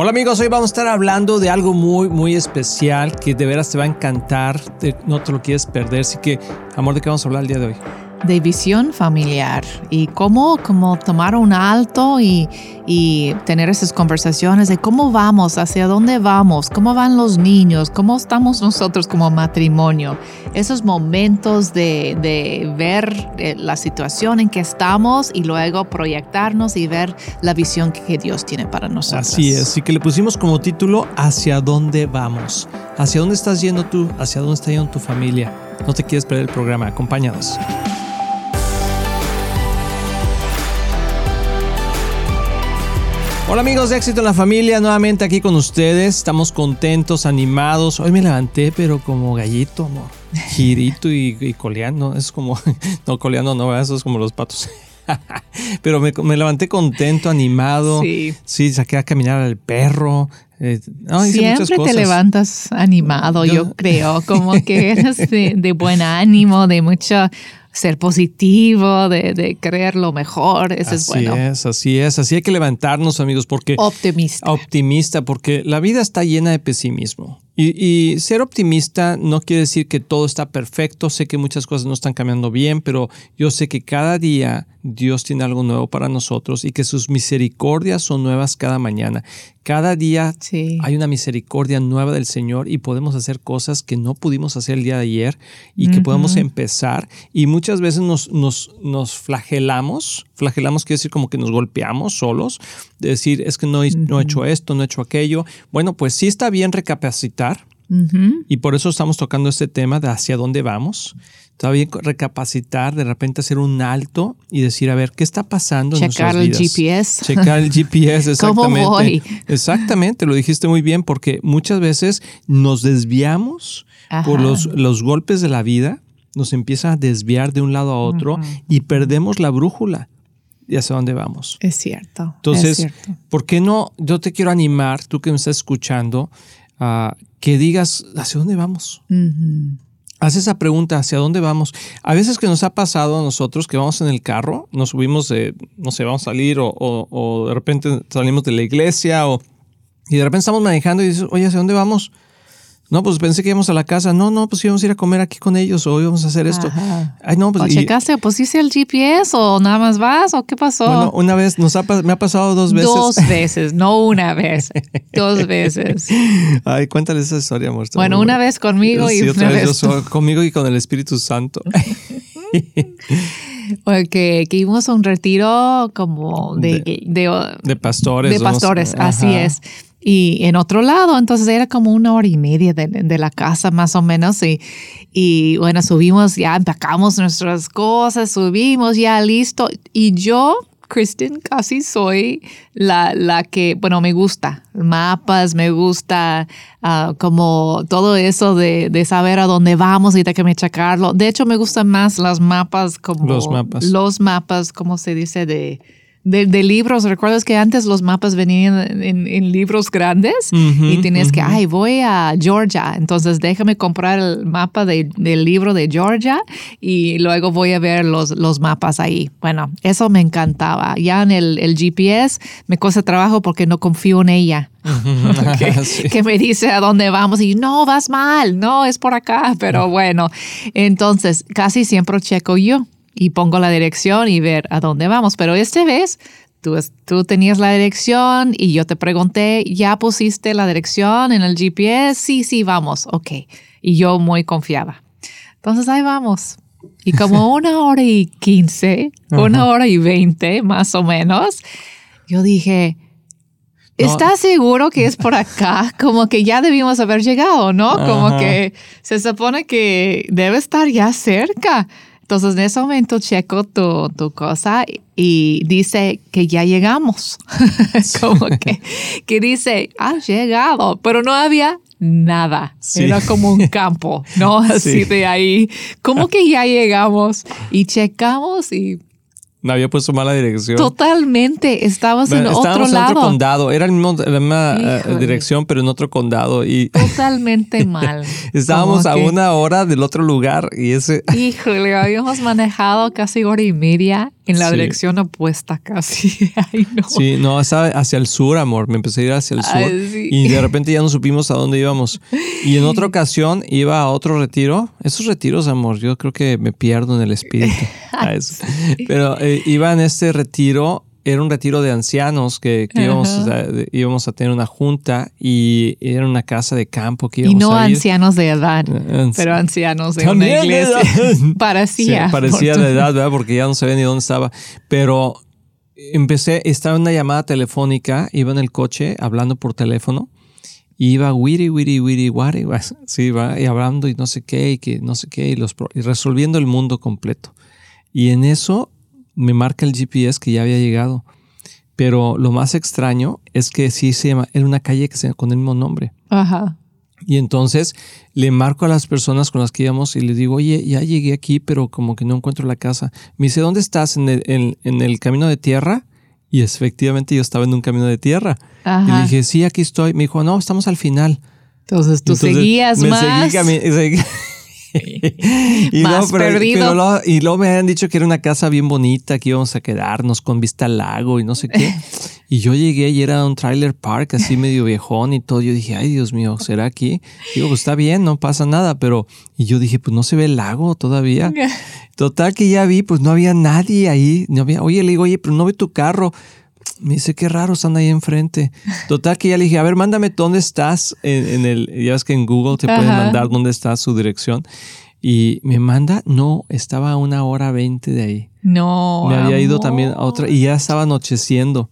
Hola amigos, hoy vamos a estar hablando de algo muy, muy especial que de veras te va a encantar, no te lo quieres perder. Así que, amor, ¿de qué vamos a hablar el día de hoy? De visión familiar y cómo, cómo tomar un alto y, y, tener esas conversaciones de cómo vamos, hacia dónde vamos, cómo van los niños, cómo estamos nosotros como matrimonio. Esos momentos de, de ver eh, la situación en que estamos y luego proyectarnos y ver la visión que Dios tiene para nosotros. Así es, y que le pusimos como título Hacia dónde vamos. ¿Hacia dónde estás yendo tú? ¿Hacia dónde está yendo tu familia? No te quieres perder el programa, acompáñanos. Hola amigos de Éxito en la Familia, nuevamente aquí con ustedes. Estamos contentos, animados. Hoy me levanté, pero como gallito, amor. Girito y, coleando. Es como, no, coleando no, eso es como los patos. pero me, levanté contento, animado. Sí. Sí, saqué a caminar al perro. Eh, Siempre te levantas animado, yo, creo, como que eres de, de, buen ánimo, de mucha ser positivo, de, de creer lo mejor. Eso es bueno. Así es, así es. Así hay que levantarnos, amigos, porque. Optimista. Optimista, porque la vida está llena de pesimismo. Y, ser optimista no quiere decir que todo está perfecto. Sé que muchas cosas no están cambiando bien, pero yo sé que cada día Dios tiene algo nuevo para nosotros y que sus misericordias son nuevas cada mañana. Cada día hay una misericordia nueva del Señor y podemos hacer cosas que no pudimos hacer el día de ayer y que podemos empezar. Y muchas veces nos, nos, nos flagelamos. Flagelamos quiere decir como que nos golpeamos solos. De decir, es que no, no he hecho esto, no he hecho aquello. Bueno, pues sí está bien recapacitar y por eso estamos tocando este tema de hacia dónde vamos. Todavía recapacitar, de repente hacer un alto y decir, a ver, ¿qué está pasando Checar en el GPS. Checar el GPS, exactamente. ¿Cómo voy? Exactamente, lo dijiste muy bien, porque muchas veces nos desviamos por los, los golpes de la vida, nos empieza a desviar de un lado a otro y perdemos la brújula y hacia dónde vamos. Es cierto. Entonces, ¿por qué no? Yo te quiero animar, tú que me estás escuchando, que digas hacia dónde vamos. Haz esa pregunta, ¿hacia dónde vamos? A veces que nos ha pasado a nosotros que vamos en el carro, nos subimos, de, no sé, vamos a salir o, o, de repente salimos de la iglesia o, y de repente estamos manejando y dices, oye, ¿hacia dónde vamos? No, pues pensé que íbamos a la casa. No, no, pues íbamos a ir a comer aquí con ellos o íbamos a hacer esto. Ay, no, pues. ¿O checaste, pusiste el GPS o nada más vas o qué pasó? Bueno, una vez, nos ha, me ha pasado dos veces. Dos veces, no una vez. dos veces. Ay, cuéntale esa historia, amor. Bueno, una vez conmigo y otra vez. conmigo y con el Espíritu Santo. Porque que íbamos a un retiro como de, de, pastores. De pastores, así es y en otro lado, entonces era como una hora y media de, la casa más o menos y, y, bueno, subimos, ya empacamos nuestras cosas, subimos ya listo. Y yo, Kristen, casi soy la, la que, bueno, me gusta mapas, me gusta ah, como todo eso de, de, saber a dónde vamos y de que me checarlo. De hecho, me gustan más las mapas como los mapas, los mapas, como se dice, de de, libros. ¿Recuerdas que antes los mapas venían en, libros grandes? y tienes que, ay, voy a Georgia, entonces déjame comprar el mapa del libro de Georgia y luego voy a ver los, los mapas ahí. Bueno, eso me encantaba. Ya en el, el GPS me cuesta trabajo porque no confío en ella. que, me dice a dónde vamos y no, vas mal, no, es por acá, pero bueno, entonces casi siempre checo yo y pongo la dirección y ver a dónde vamos. Pero esta vez tú, tú tenías la dirección y yo te pregunté, ¿ya pusiste la dirección en el GPS? Sí, sí, vamos, ok. Y yo muy confiada. Entonces ahí vamos. Y como una hora y quince, una hora y veinte más o menos, yo dije, ¿Estás seguro que es por acá? Como que ya debimos haber llegado, ¿no? Como que se supone que debe estar ya cerca. Entonces, en ese momento checo tu, tu cosa y dice que ya llegamos. como que, que dice, has llegado, pero no había nada. Era como un campo, ¿no? Así de ahí. Como que ya llegamos y checamos y Me había puesto mala dirección. Totalmente. Estabas en otro Estábamos en lado. otro condado. Era el mismo- la misma eh, Híjole. dirección, pero en otro condado. Y Totalmente mal. estábamos a que- una hora del otro lugar. Y ese. Híjole, habíamos manejado casi hora y media en la Sí. dirección opuesta casi. Ay, no. Sí, no, estaba hacia el sur, amor. Me empecé a ir hacia el sur. Ay, sí. Y de repente ya no supimos a dónde íbamos. Y en otra ocasión iba a otro retiro. Esos retiros, amor, yo creo que me pierdo en el espíritu. A eso. Pero eh, iba en este retiro. Era un retiro de ancianos que, que íbamos, a, de- íbamos a tener una junta y era una casa de campo que Y íbamos no a ir. ancianos de edad, Anci- pero ancianos de También una iglesia. Parecía. Sí, parecía de edad, ¿verdad? Porque ya no sabía ni dónde estaba. Pero empecé, estaba en una llamada telefónica, iba en el coche hablando por teléfono. Y iba wiri, wiri, wiri, wari, wa- sí, va, y hablando y no sé qué, y que no sé qué, y, los, y resolviendo el mundo completo. Y en eso me marca el GPS que ya había llegado. Pero lo más extraño es que sí se llama, era una calle que se, con el mismo nombre. Ajá. Y entonces le marco a las personas con las que íbamos y les digo, oye, ya llegué aquí, pero como que no encuentro la casa. Me dice, ¿dónde estás? ¿En el, en- en el camino de tierra? Y efectivamente yo estaba en un camino de tierra. Y le Ajá. dije, sí, aquí estoy. Me dijo, no, estamos al final. Entonces tú Entonces, seguías me más. seguí- y, Más luego, pero- perdido. pero luego- y luego me habían dicho que era una casa bien bonita, que íbamos a quedarnos con vista al lago y no sé qué. Y yo llegué y era un trailer park así medio viejón y todo. Yo dije, ay Dios mío, ¿será aquí? Digo, pues está bien, no pasa nada, pero... Y yo dije, pues no se ve el lago todavía. Total que ya vi, pues no había nadie ahí. No había, oye, le digo, oye, pero no ve tu carro. Me dice, qué raro, están ahí enfrente. Total que ya le dije, a ver, mándame dónde estás en, en el, ya ves que en Google te pueden Ajá. mandar dónde está su dirección. Y me manda, no, estaba a una hora veinte de ahí. No. me había ido también a otra y ya estaba anocheciendo.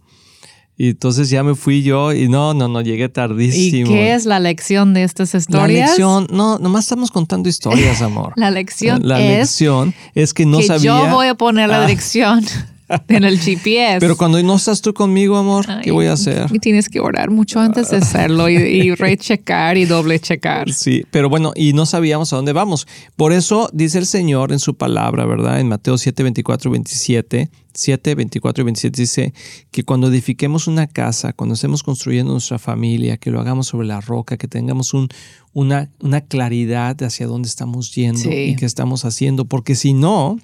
Y entonces ya me fui yo y no, no, no, llegué ¿Y tardísimo. qué es la lección de estas La historias? lección, no, nomás estamos contando historias, amor. La lección La es lección es que no que sabía. yo voy a poner la Ah. dirección en el GPS. Pero cuando no estás tú conmigo, amor, ¿qué voy a hacer? Y tienes que orar mucho antes de hacerlo y, y rechecar y doble checar. Sí, pero bueno, y no sabíamos a dónde vamos. Por eso dice el Señor en su palabra, ¿verdad? En Mateo 7, 24, 27, 7, 24 y 27 dice que cuando edifiquemos una casa, cuando estemos construyendo nuestra familia, que lo hagamos sobre la roca, que tengamos un, una, una claridad de hacia dónde estamos yendo Sí. y qué estamos haciendo, porque si no,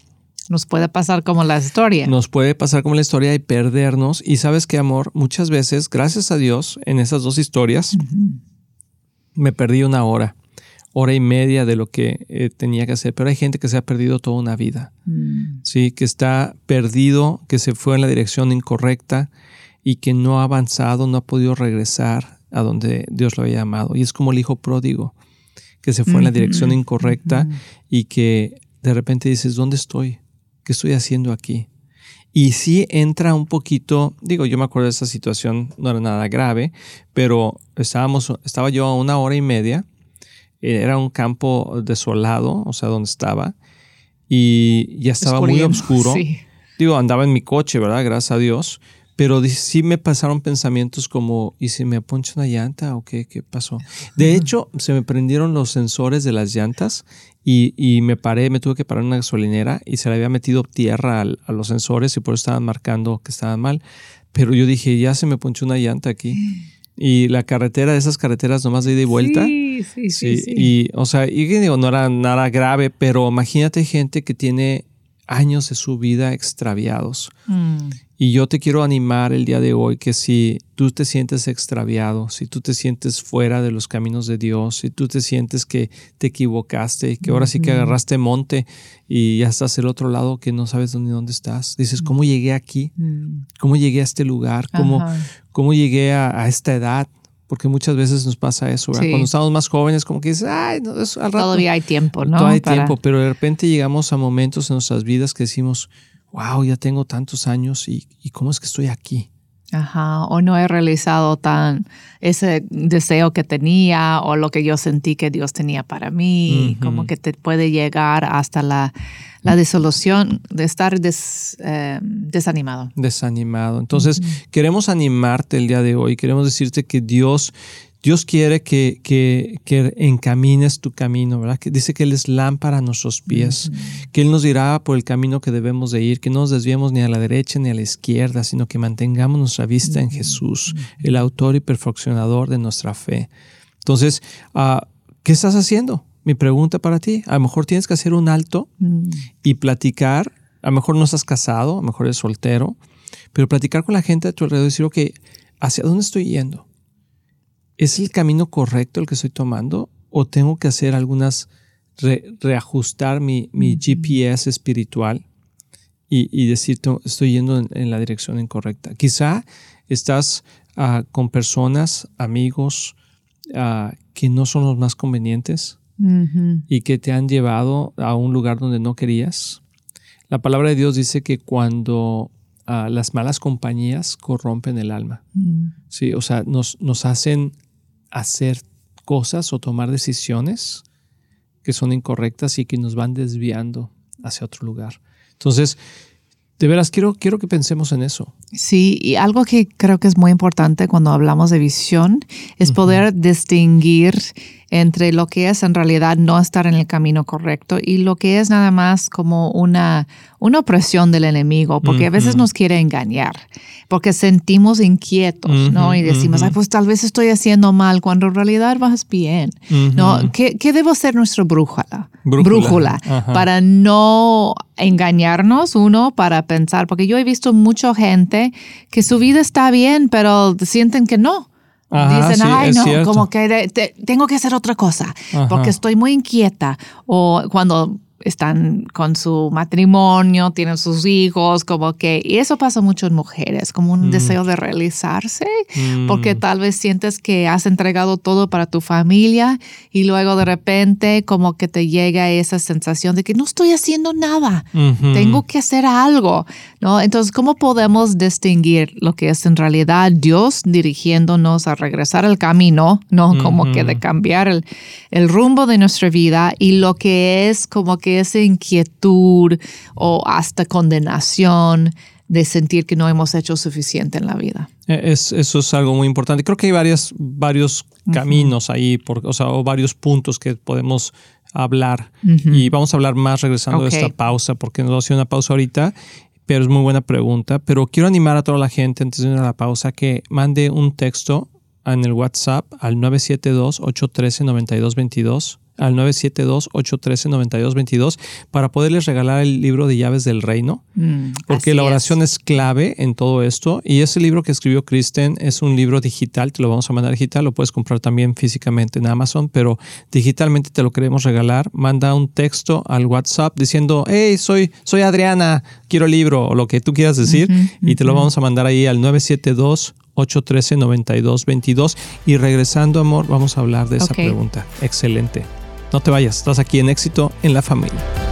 Nos puede pasar como la historia. nos puede pasar como la historia y perdernos. Y sabes qué, amor, muchas veces, gracias a Dios, en esas dos historias, me perdí una hora, hora y media de lo que eh, tenía que hacer. Pero hay gente que se ha perdido toda una vida, Mm. ¿sí? Que está perdido, que se fue en la dirección incorrecta y que no ha avanzado, no ha podido regresar a donde Dios lo había llamado. Y es como el hijo pródigo, que se fue en la dirección incorrecta y que de repente dices, ¿dónde estoy? ¿Qué estoy haciendo aquí? Y sí entra un poquito, digo, yo me acuerdo de esa situación, no era nada grave, pero estábamos, estaba yo a una hora y media, eh, era un campo desolado, o sea, donde estaba, y ya estaba muy oscuro. Sí. Digo, andaba en mi coche, ¿verdad? Gracias a Dios. Pero sí me pasaron pensamientos como, ¿y si me poncho una llanta o qué, qué pasó? De hecho, se me prendieron los sensores de las llantas y, y me paré, me tuve que parar en una gasolinera y se le había metido tierra al- a los sensores y por eso estaban marcando que estaban mal. Pero yo dije, ya se me ponchó una llanta aquí. Y la carretera, esas carreteras nomás de ida y vuelta. Sí, sí, sí. Sí, y o sea, y digo, no era nada grave, pero imagínate gente que tiene años de su vida extraviados. Mm. Y yo te quiero animar el día de hoy que si tú te sientes extraviado, si tú te sientes fuera de los caminos de Dios, si tú te sientes que te equivocaste, que ahora sí que agarraste monte y ya estás del otro lado que no sabes dónde, dónde estás, dices, ¿cómo llegué aquí? Mm. ¿Cómo llegué a este lugar? ¿Cómo, cómo llegué a, a esta edad? Porque muchas veces nos pasa eso, ¿verdad? Sí. Cuando estamos más jóvenes, como que dices, ay, no, eso al rato. Todavía hay tiempo, ¿no? Todavía hay Para- tiempo, pero de repente llegamos a momentos en nuestras vidas que decimos, wow, ya tengo tantos años y, y cómo es que estoy aquí. Ajá, o no he realizado tan ese deseo que tenía o lo que yo sentí que Dios tenía para mí, como que te puede llegar hasta la, la disolución de estar des- eh, desanimado. desanimado. Entonces, queremos animarte el día de hoy, queremos decirte que Dios Dios quiere que, que, que, encamines tu camino, ¿verdad? Que dice que Él es lámpara a nuestros pies, que Él nos dirá por el camino que debemos de ir, que no nos desviemos ni a la derecha ni a la izquierda, sino que mantengamos nuestra vista en Jesús, el autor y perfeccionador de nuestra fe. Entonces, uh, ¿qué estás haciendo? Mi pregunta para ti, a lo mejor tienes que hacer un alto y platicar, a lo mejor no estás casado, a lo mejor eres soltero, pero platicar con la gente a tu alrededor y decir, ok, ¿hacia dónde estoy yendo? ¿Es el camino correcto el que estoy tomando? ¿O tengo que hacer algunas, reajustar mi, GPS espiritual y, decir, estoy yendo en, la dirección incorrecta? Quizá estás uh, con personas, amigos, uh, que no son los más convenientes y que te han llevado a un lugar donde no querías. La palabra de Dios dice que cuando uh, las malas compañías corrompen el alma, mm. sí, o sea, nos, nos hacen hacer cosas o tomar decisiones que son incorrectas y que nos van desviando hacia otro lugar. Entonces, de veras, quiero, quiero que pensemos en eso. Sí, y algo que creo que es muy importante cuando hablamos de visión es poder distinguir entre lo que es en realidad no estar en el camino correcto y lo que es nada más como una, una opresión del enemigo, porque a veces nos quiere engañar, porque sentimos inquietos, ¿no? Y decimos, Ay, pues tal vez estoy haciendo mal, cuando en realidad vas bien, ¿no? ¿Qué, ¿Qué, debo ser nuestro brújula? Brújula, para no engañarnos, uno, para pensar, porque yo he visto mucha gente que su vida está bien, pero sienten que no. Dicen, ay, no, como que tengo que hacer otra cosa porque estoy muy inquieta. O cuando están con su matrimonio, tienen sus hijos, como que, y eso pasa mucho en mujeres, como un mm. deseo de realizarse, porque mm. tal vez sientes que has entregado todo para tu familia y luego de repente como que te llega esa sensación de que no estoy haciendo nada, tengo que hacer algo, ¿no? Entonces, ¿cómo podemos distinguir lo que es en realidad Dios dirigiéndonos a regresar al camino, ¿no? Como que de cambiar el, el rumbo de nuestra vida y lo que es como que esa inquietud o hasta condenación de sentir que no hemos hecho suficiente en la vida. E, es, eso es algo muy importante. Creo que hay varias, varios caminos ahí, por, o, sea, o varios puntos que podemos hablar. Y vamos a hablar más regresando de esta pausa, porque nos va a hacer una pausa ahorita, pero es muy buena pregunta. Pero quiero animar a toda la gente antes de ir a la pausa que mande un texto en el WhatsApp al 972-813-9222 al 972-813-9222 para poderles regalar el libro de llaves del reino, mm, porque la oración es. clave en todo esto. Y ese libro que escribió Kristen es un libro digital, te lo vamos a mandar digital, lo puedes comprar también físicamente en Amazon, pero digitalmente te lo queremos regalar. Manda un texto al WhatsApp diciendo, hey, soy, soy Adriana, quiero el libro o lo que tú quieras decir, y te lo vamos a mandar ahí al 972 813-9222. Y regresando, amor, vamos a hablar de esa pregunta. Excelente. No te vayas, estás aquí en éxito en la familia.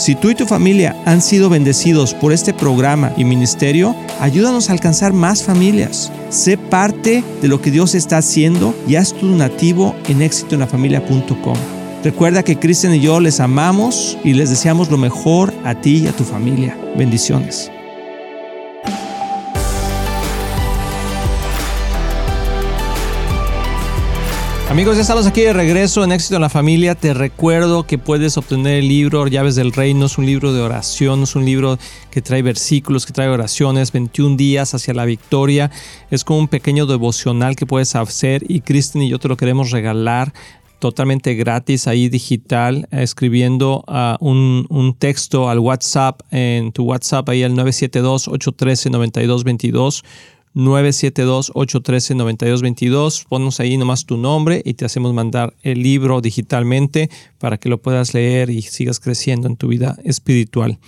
Si tú y tu familia han sido bendecidos por este programa y ministerio, ayúdanos a alcanzar más familias. Sé parte de lo que Dios está haciendo y haz tu donativo en éxitoenlafamilia.com. Recuerda que Cristian y yo les amamos y les deseamos lo mejor a ti y a tu familia. Bendiciones. Amigos, ya estamos aquí de regreso en Éxito en la Familia. Te recuerdo que puedes obtener el libro Llaves del Reino. Es un libro de oración, es un libro que trae versículos, que trae oraciones, 21 días hacia la victoria. Es como un pequeño devocional que puedes hacer y Kristen y yo te lo queremos regalar totalmente gratis ahí digital, escribiendo uh, un, un, texto al WhatsApp, en tu WhatsApp ahí al 972-813-9222. 972-813-9222. Ponnos ahí nomás tu nombre y te hacemos mandar el libro digitalmente para que lo puedas leer y sigas creciendo en tu vida espiritual.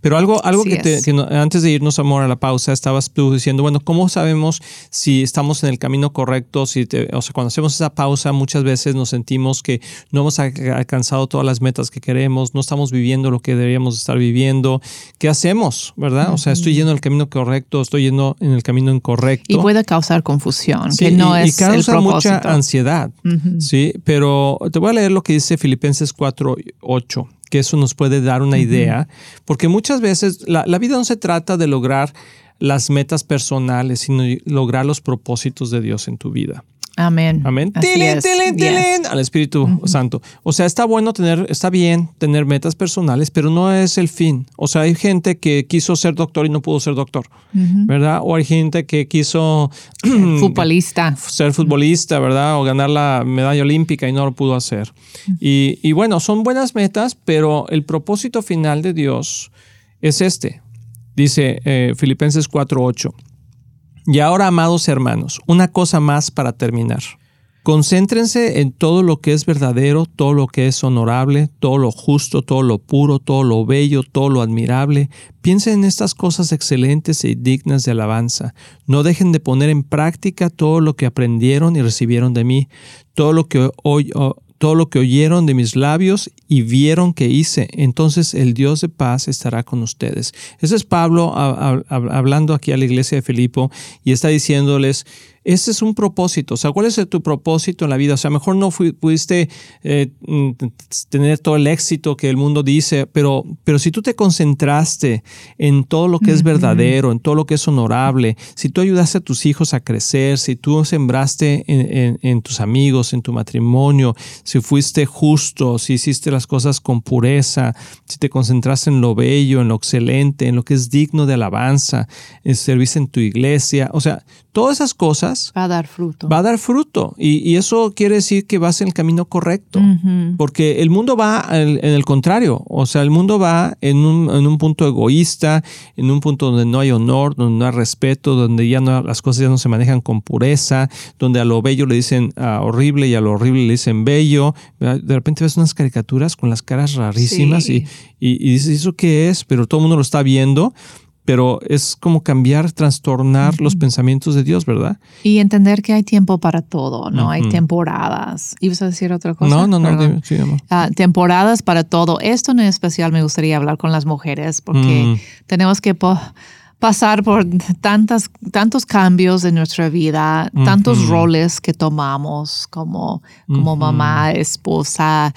Pero algo, algo que, te, antes de irnos, amor, a la pausa, estabas tú diciendo, bueno, ¿cómo sabemos si estamos en el camino correcto? Si o sea, cuando hacemos esa pausa, muchas veces nos sentimos que no hemos alcanzado todas las metas que queremos, no estamos viviendo lo que deberíamos estar viviendo. ¿Qué hacemos? ¿Verdad? O sea, estoy yendo en el camino correcto, estoy yendo en el camino incorrecto. Y puede causar confusión, que no es y causa mucha ansiedad. Sí, pero te voy a leer lo que dice Filipenses 4:8 que eso nos puede dar una idea, porque muchas veces la, vida no se trata de lograr las metas personales, sino lograr los propósitos de Dios en tu vida. Amén. Amén. Al Espíritu Santo. O sea, está bueno tener, está bien tener metas personales, pero no es el fin. O sea, hay gente que quiso ser doctor y no pudo ser doctor, ¿verdad? O hay gente que quiso futbolista. ser futbolista, ¿verdad? O ganar la medalla olímpica y no lo pudo hacer. y, y bueno, son buenas metas, pero el propósito final de Dios es este. Dice eh, Filipenses 4:8. Y ahora, amados hermanos, una cosa más para terminar. Concéntrense en todo lo que es verdadero, todo lo que es honorable, todo lo justo, todo lo puro, todo lo bello, todo lo admirable. Piensen en estas cosas excelentes y dignas de alabanza. No dejen de poner en práctica todo lo que aprendieron y recibieron de mí, todo lo que hoy, todo lo que oyeron de mis labios y vieron que hice, entonces el Dios de paz estará con ustedes. Ese es Pablo hablando aquí a la iglesia de Filipo y está diciéndoles, ese es un propósito. O sea, ¿cuál es tu propósito en la vida? O sea, mejor no pudiste eh, mm, tener todo el éxito que el mundo dice, pero, pero si tú te concentraste en todo lo que es verdadero, en todo lo que es honorable, si tú ayudaste a tus hijos a crecer, si tú sembraste en, tus amigos, en tu matrimonio, si fuiste justo, si hiciste las cosas con pureza, si te concentraste en lo bello, en lo excelente, en lo que es digno de alabanza, en servicio en tu iglesia, o sea, todas esas cosas... Va a dar fruto. Va a dar fruto. Y, eso quiere decir que vas en el camino correcto. Porque el mundo va en, el contrario. O sea, el mundo va en un, punto egoísta, en un punto donde no hay honor, donde no hay respeto, donde ya no, las cosas ya no se manejan con pureza, donde a lo bello le dicen horrible y a lo horrible le dicen bello. De repente ves unas caricaturas con las caras rarísimas y, y, y dices, ¿eso qué es? Pero todo el mundo lo está viendo pero es como cambiar, trastornar los pensamientos de Dios, ¿verdad? Y entender que hay tiempo para todo, ¿no? Hay temporadas. ¿Ibas a decir otra cosa? No, no, no. Sí, ah, temporadas para todo. Esto en especial me gustaría hablar con las mujeres porque mm. tenemos que pasar por tantas, tantos cambios en nuestra vida, tantos roles que tomamos como, como mamá, esposa,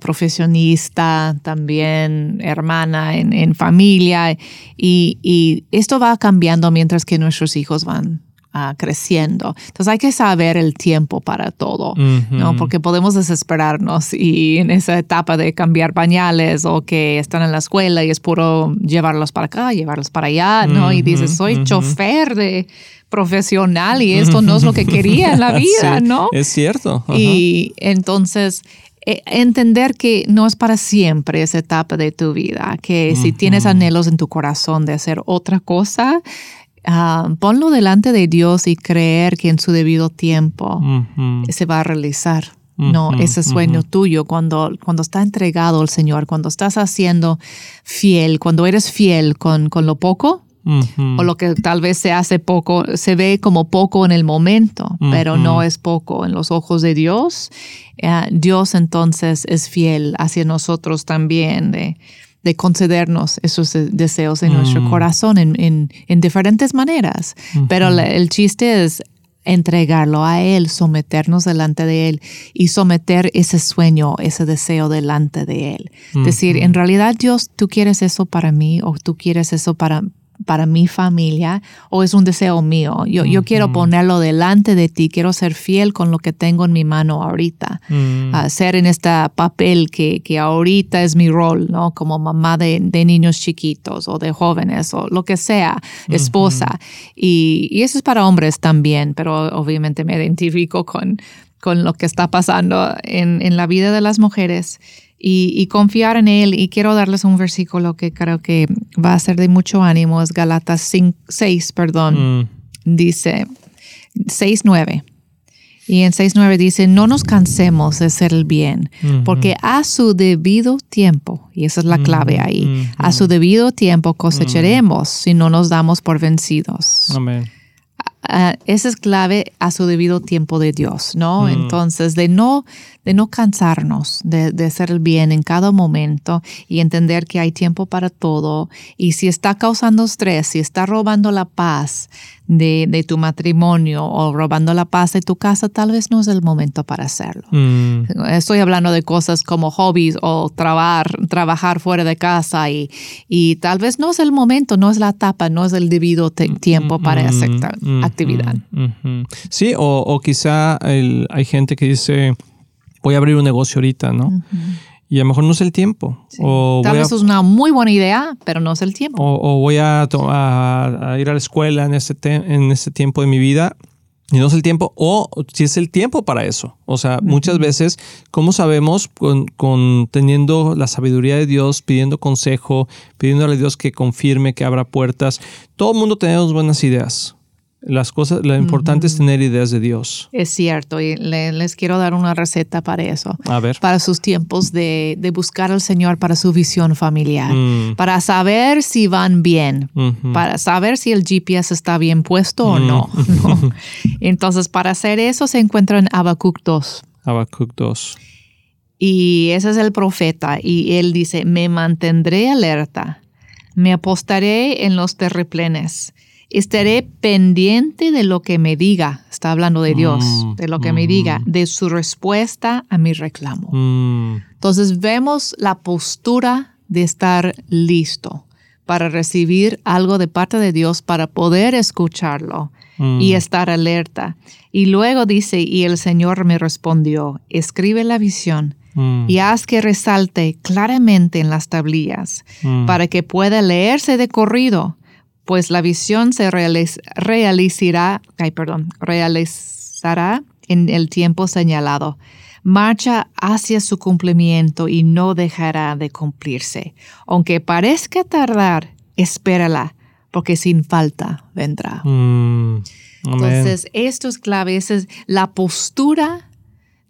profesionista, también hermana en, familia. Y, esto va cambiando mientras que nuestros hijos van ah, creciendo. Entonces hay que saber el tiempo para todo, ¿no? Porque podemos desesperarnos y en esa etapa de cambiar pañales o que están en la escuela y es puro llevarlos para acá, llevarlos para allá, ¿no? y dices, soy chofer de profesional y esto no es lo que quería en la vida, ¿no? Es cierto. Y entonces eh, entender que no es para siempre esa etapa de tu vida, que si tienes anhelos en tu corazón de hacer otra cosa, ah, ponlo delante de Dios y creer que en su debido tiempo se va a realizar. No, ese sueño tuyo, cuando, cuando está entregado al Señor, cuando estás haciendo fiel, cuando eres fiel con, con lo poco, o lo que tal vez se hace poco, se ve como poco en el momento, pero no es poco en los ojos de Dios. Eh, Dios entonces es fiel hacia nosotros también de, de concedernos esos deseos en nuestro corazón en, en, diferentes maneras. Pero el chiste es entregarlo a Él, someternos delante de Él y someter ese sueño, ese deseo delante de Él. Decir, en realidad Dios, tú quieres eso para mí o tú quieres eso para, para mi familia o es un deseo mío. Yo, yo quiero ponerlo delante de ti, quiero ser fiel con lo que tengo en mi mano ahorita, Mm. ser en este papel que, que ahorita es mi rol, ¿no? Como mamá de, de niños chiquitos o de jóvenes o lo que sea, esposa. y, y eso es para hombres también, pero obviamente me identifico con, con lo que está pasando en, en la vida de las mujeres y, y, confiar en Él. Y quiero darles un versículo que creo que va a ser de mucho ánimo, es Galatas 5, 6, perdón. Mm. Dice 6, 9. Y en 6.9 dice, no nos cansemos de hacer el bien, porque a su debido tiempo, y esa es la clave ahí, Ujú. a su debido tiempo cosecharemos si no nos damos por vencidos. Amén. Ah, esa es clave a su debido tiempo de Dios, ¿no? Mm. Entonces, de no, de no cansarnos de, de hacer el bien en cada momento y entender que hay tiempo para todo. Y si está causando estrés, si está robando la paz de, de tu matrimonio o robando la paz de tu casa, tal vez no es el momento para hacerlo. Mm. Estoy hablando de cosas como hobbies o trabajar, trabajar fuera de casa y, y tal vez no es el momento, no es la etapa, no es el debido te- tiempo para Mm, mm, actividad. Sí, o, o quizá el- hay gente que dice, voy a abrir un negocio ahorita, ¿no? Y a lo mejor no es el tiempo. O Tal a- vez es una muy buena idea, pero no es el tiempo. o, o voy a, a- a ir a la escuela en este, te- en este tiempo de mi vida y no es el tiempo, o si es el tiempo para eso. O sea, muchas veces, ¿cómo sabemos con, con teniendo la sabiduría de Dios, pidiendo consejo, pidiéndole a Dios que confirme, que abra puertas? Todo el mundo tenemos buenas ideas. Las cosas, lo importante es tener ideas de Dios. Es cierto, y le- les quiero dar una receta para eso. A ver. Para sus tiempos de, de buscar al Señor para su visión familiar. Mm. Para saber si van bien. Para saber si el GPS está bien puesto o no. ¿no? Entonces, para hacer eso se encuentra en Habacuc 2. Habacuc 2. Y ese es el profeta. Y él dice, me mantendré alerta, me apostaré en los terreplenes, estaré pendiente de lo que me diga. Está hablando de Dios, Mm, de lo que me diga, de su respuesta a mi reclamo. Mm. Entonces vemos la postura de estar listo para recibir algo de parte de Dios, para poder escucharlo Mm. y estar alerta. Y luego dice, y el Señor me respondió, escribe la visión Mm. y haz que resalte claramente en las tablillas, Mm. para que pueda leerse de corrido, pues la visión se realiz- realizará, ay, perdón, realizará en el tiempo señalado. Marcha hacia su cumplimiento y no dejará de cumplirse. Aunque parezca tardar, espérala, porque sin falta vendrá. Mm. Entonces, esto es clave, esa es la postura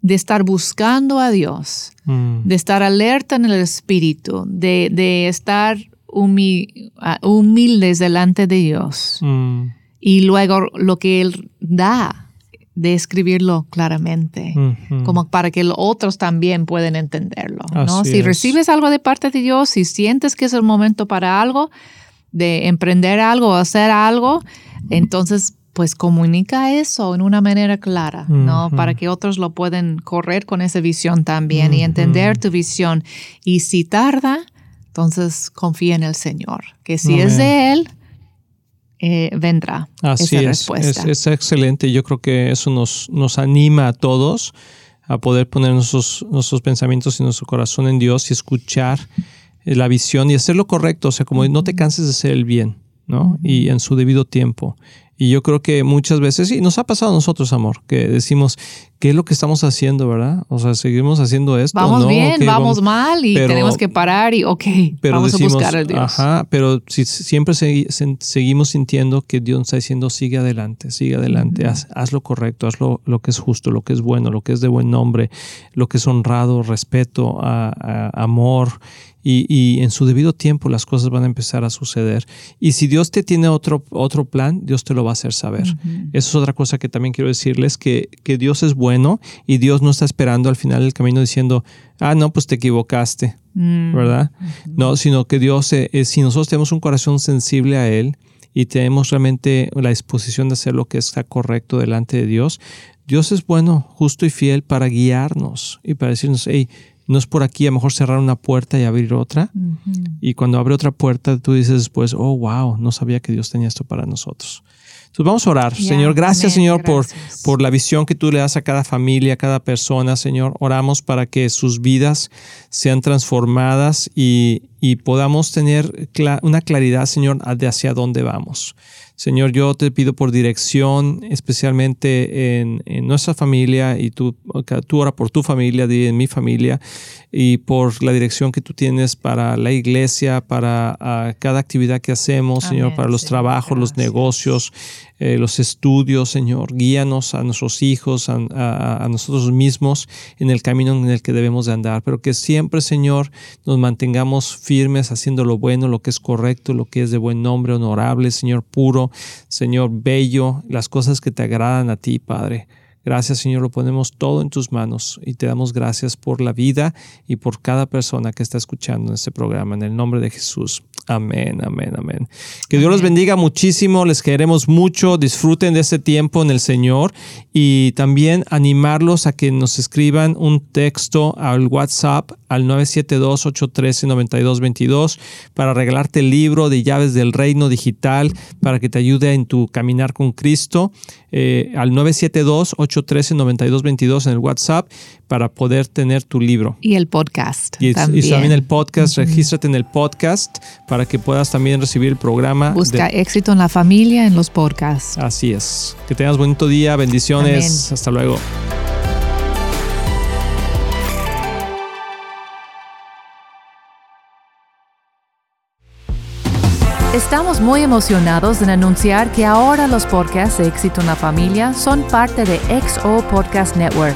de estar buscando a Dios, Mm. de estar alerta en el espíritu, de, de estar humi- ah, humildes delante de Dios. Mm. Y luego lo que Él da, de escribirlo claramente, como para que los otros también puedan entenderlo. ¿no? Si es. recibes algo de parte de Dios, si sientes que es el momento para algo, de emprender algo o hacer algo, entonces pues comunica eso en una manera clara, ¿no? Para que otros lo puedan correr con esa visión también y entender tu visión. Y si tarda, entonces confía en el Señor, que si es de Él, eh, vendrá Así esa es, es, respuesta. es excelente. Yo creo que eso nos, nos anima a todos a poder poner nuestros, nuestros pensamientos y nuestro corazón en Dios y escuchar eh, la visión y hacer lo correcto. O sea, como no te canses de hacer el bien, ¿no? Y en su debido tiempo. Y yo creo que muchas veces, y nos ha pasado a nosotros, amor, que decimos, ¿qué es lo que estamos haciendo, verdad? O sea, seguimos haciendo esto. Vamos ¿no? bien, ¿Qué vamos mal y pero- tenemos que parar y ok, pero vamos decimos, a buscar a Dios. Ajá, pero si siempre segui- se- seguimos sintiendo que Dios está diciendo, sigue adelante, sigue adelante, haz, haz lo correcto, haz lo, lo que es justo, lo que es bueno, lo que es de buen nombre, lo que es honrado, respeto, a- a- amor. Y, y en su debido tiempo las cosas van a empezar a suceder. Y si Dios te tiene otro, otro plan, Dios te lo va a hacer saber. Eso es otra cosa que también quiero decirles, que, que Dios es bueno y Dios no está esperando al final del camino diciendo, ah, no, pues te equivocaste. Mm, ¿verdad? No, sino que Dios, eh, eh, si nosotros tenemos un corazón sensible a Él y tenemos realmente la disposición de hacer lo que está correcto delante de Dios, Dios es bueno, justo y fiel para guiarnos y para decirnos, hey, no es por aquí, a lo mejor cerrar una puerta y abrir otra. Y cuando abre otra puerta, tú dices después, oh, wow, no sabía que Dios tenía esto para nosotros. Entonces vamos a orar. Señor, gracias Señor Por, por la visión que tú le das a cada familia, a cada persona, Señor. Oramos para que sus vidas sean transformadas y, y podamos tener una claridad, Señor, de hacia dónde vamos. Señor, yo te pido por dirección, especialmente en, nuestra familia, y tú, tú ora por tu familia, en mi familia, y por la dirección que tú tienes para la iglesia, para ah, cada actividad que hacemos, Señor, para los trabajos, los negocios, eh, los estudios, Señor. Guíanos a nuestros hijos, a, nosotros mismos en el camino en el que debemos de andar, pero que siempre, Señor, nos mantengamos firmes haciendo lo bueno, lo que es correcto, lo que es de buen nombre, honorable, Señor, puro, Señor, bello, las cosas que te agradan a ti, Padre. Gracias Señor, lo ponemos todo en tus manos y te damos gracias por la vida y por cada persona que está escuchando este programa. En el nombre de Jesús. Amén, amén, amén. Que Dios los bendiga muchísimo, les queremos mucho, disfruten de este tiempo en el Señor y también animarlos a que nos escriban un texto al WhatsApp al 972-813-9222 para regalarte el libro de llaves del reino digital para que te ayude en tu caminar con Cristo. Eh, al 972-813-9222 en el WhatsApp para poder tener tu libro. Y el podcast. Y también, el podcast, regístrate en el podcast para que puedas también recibir el programa. Busca éxito en la familia en los podcasts. Así es. Que tengas bonito día, bendiciones. Hasta luego. Estamos muy emocionados en anunciar que ahora los podcasts de Éxito en la Familia son parte de XO Podcast Network,